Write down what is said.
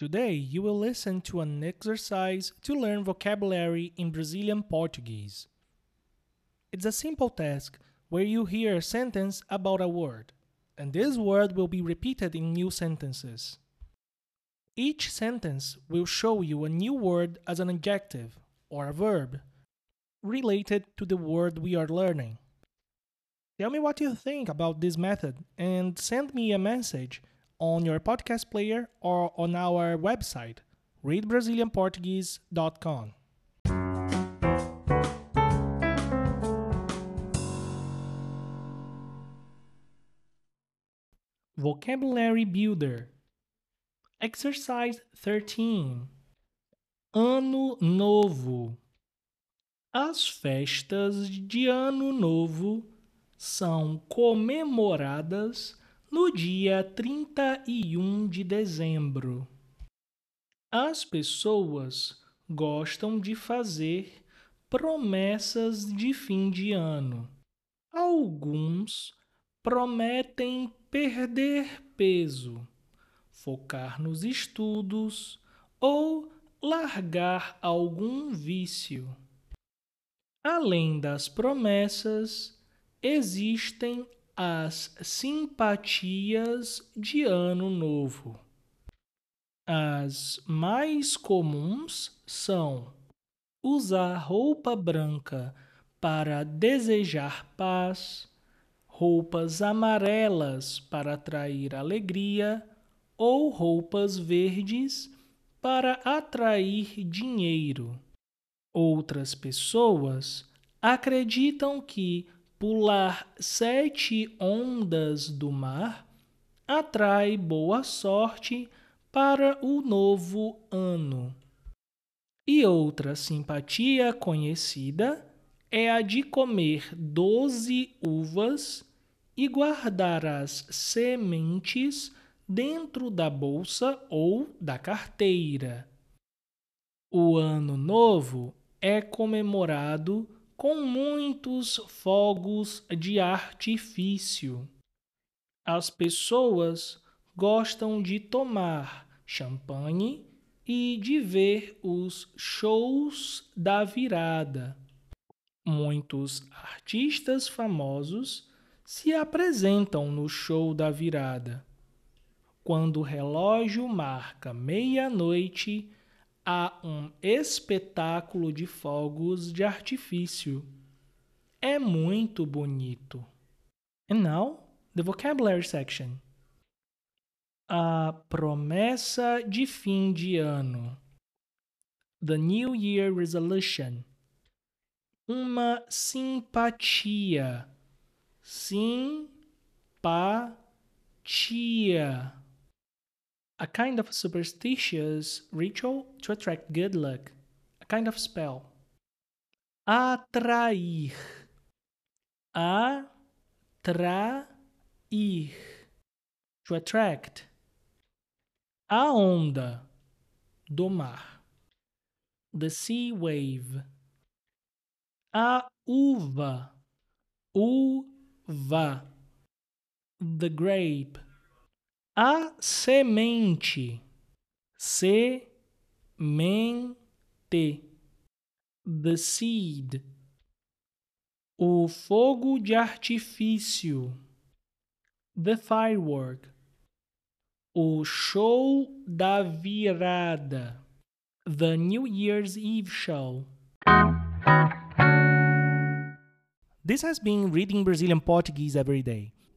Today, you will listen to an exercise to learn vocabulary in Brazilian Portuguese. It's a simple task where you hear a sentence about a word, and this word will be repeated in new sentences. Each sentence will show you a new word as an adjective or a verb related to the word we are learning. Tell me what you think about this method and send me a message on your podcast player or on our website, readbrazilianportuguese.com. Vocabulary Builder. Exercise 13 Ano Novo. As festas de Ano Novo são comemoradas no dia 31 de dezembro. As pessoas gostam de fazer promessas de fim de ano. Alguns prometem perder peso, focar nos estudos ou largar algum vício. Além das promessas, existem as simpatias de Ano Novo. As mais comuns são usar roupa branca para desejar paz, roupas amarelas para atrair alegria ou roupas verdes para atrair dinheiro. Outras pessoas acreditam que pular sete ondas do mar atrai boa sorte para o novo ano. E outra simpatia conhecida é a de comer doze uvas e guardar as sementes dentro da bolsa ou da carteira. O Ano Novo é comemorado com muitos fogos de artifício. As pessoas gostam de tomar champanhe e de ver os shows da virada. Muitos artistas famosos se apresentam no show da virada. Quando o relógio marca meia-noite, há um espetáculo de fogos de artifício. É muito bonito. And now, the vocabulary section. A promessa de fim de ano. The New Year Resolution. Uma simpatia. Simpatia a kind of superstitious ritual to attract good luck, a kind of spell. Atrair. Atrair. To attract. A onda do mar. The sea wave. A uva. Uva. The grape a semente, semente, the seed, o fogo de artifício, the firework, o show da virada, the New Year's Eve show. This has been Reading Brazilian Portuguese every day